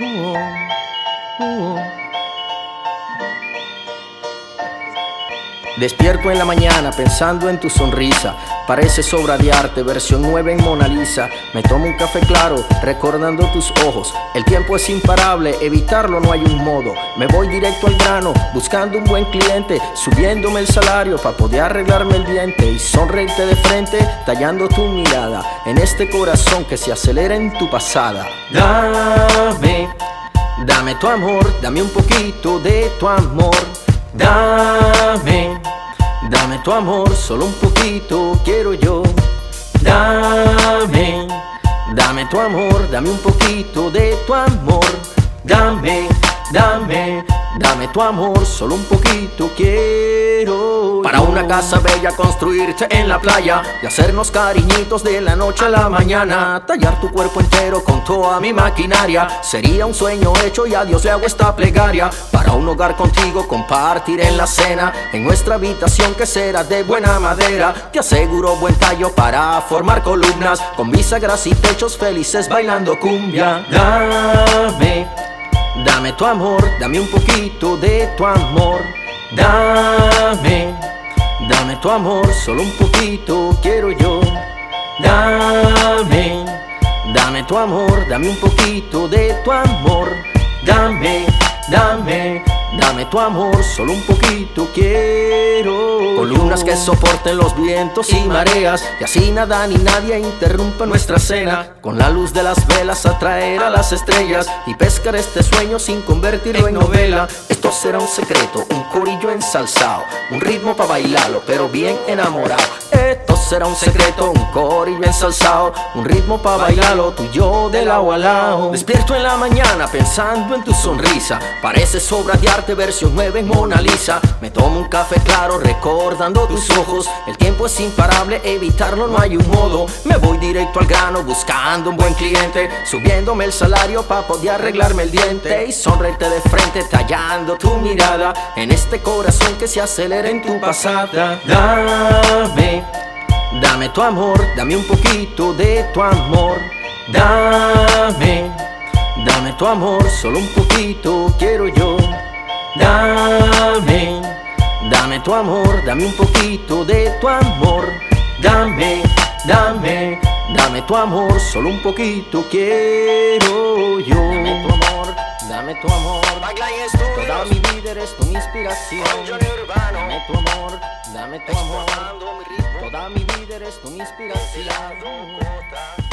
呜哦，呜哦。Despierto en la mañana pensando en tu sonrisa. Parece obra de arte, versión nueva en Mona Lisa. Me tomo un café claro, recordando tus ojos. El tiempo es imparable, evitarlo no hay un modo. Me voy directo al grano, buscando un buen cliente, subiéndome el salario para poder arreglarme el diente y sonreírte de frente, tallando tu mirada en este corazón que se acelera en tu pasada. Dame, dame tu amor, dame un poquito de tu amor. Dame, dame tu amor, solo un poquito quiero yo. Dame, dame tu amor, dame un poquito de tu amor. Dame, dame, dame tu amor, solo un poquito quiero. Para una casa bella construirte en la playa y hacernos cariñitos de la noche a la mañana. Tallar tu cuerpo entero con toda mi maquinaria sería un sueño hecho y a Dios le hago esta plegaria. Para un hogar contigo compartir en la cena en nuestra habitación que será de buena madera. Te aseguro buen tallo para formar columnas con bisagras y techos felices bailando cumbia. Dame Dame tu amor, dame un poquito de tu amor. Dame, dame tu amor, solo un poquito quiero yo. Dame, dame tu amor, dame un poquito de tu amor. Dame, dame, dame tu amor, solo un poquito quiero. Columnas que soporten los vientos y mareas, y así nada ni nadie interrumpa nuestra cena. Con la luz de las velas atraer a las estrellas y pescar este sueño sin convertirlo en novela. Esto será un secreto, un corillo ensalzado, un ritmo para bailarlo, pero bien enamorado. Será un secreto, un corillo ensalzado, un ritmo para bailarlo, tú y yo del agua al lado. Despierto en la mañana pensando en tu sonrisa, parece obra de arte versión nueva en Mona Lisa. Me tomo un café claro recordando tus ojos, el tiempo es imparable, evitarlo no hay un modo. Me voy directo al grano buscando un buen cliente, subiéndome el salario para poder arreglarme el diente y sonreírte de frente, tallando tu mirada en este corazón que se acelera en tu pasada. Dame, dame tu amor, dame un poquito de tu amor. Dame, dame tu amor, solo un poquito quiero yo. Dame, dame tu amor, dame un poquito de tu amor. Dame, dame, dame tu amor, solo un poquito quiero yo. Dame tu amor, dame tu amor. Toda mi vida eres tu inspiración. Dame tu amor, dame tu amor. Toda mi vida eres tu inspiración.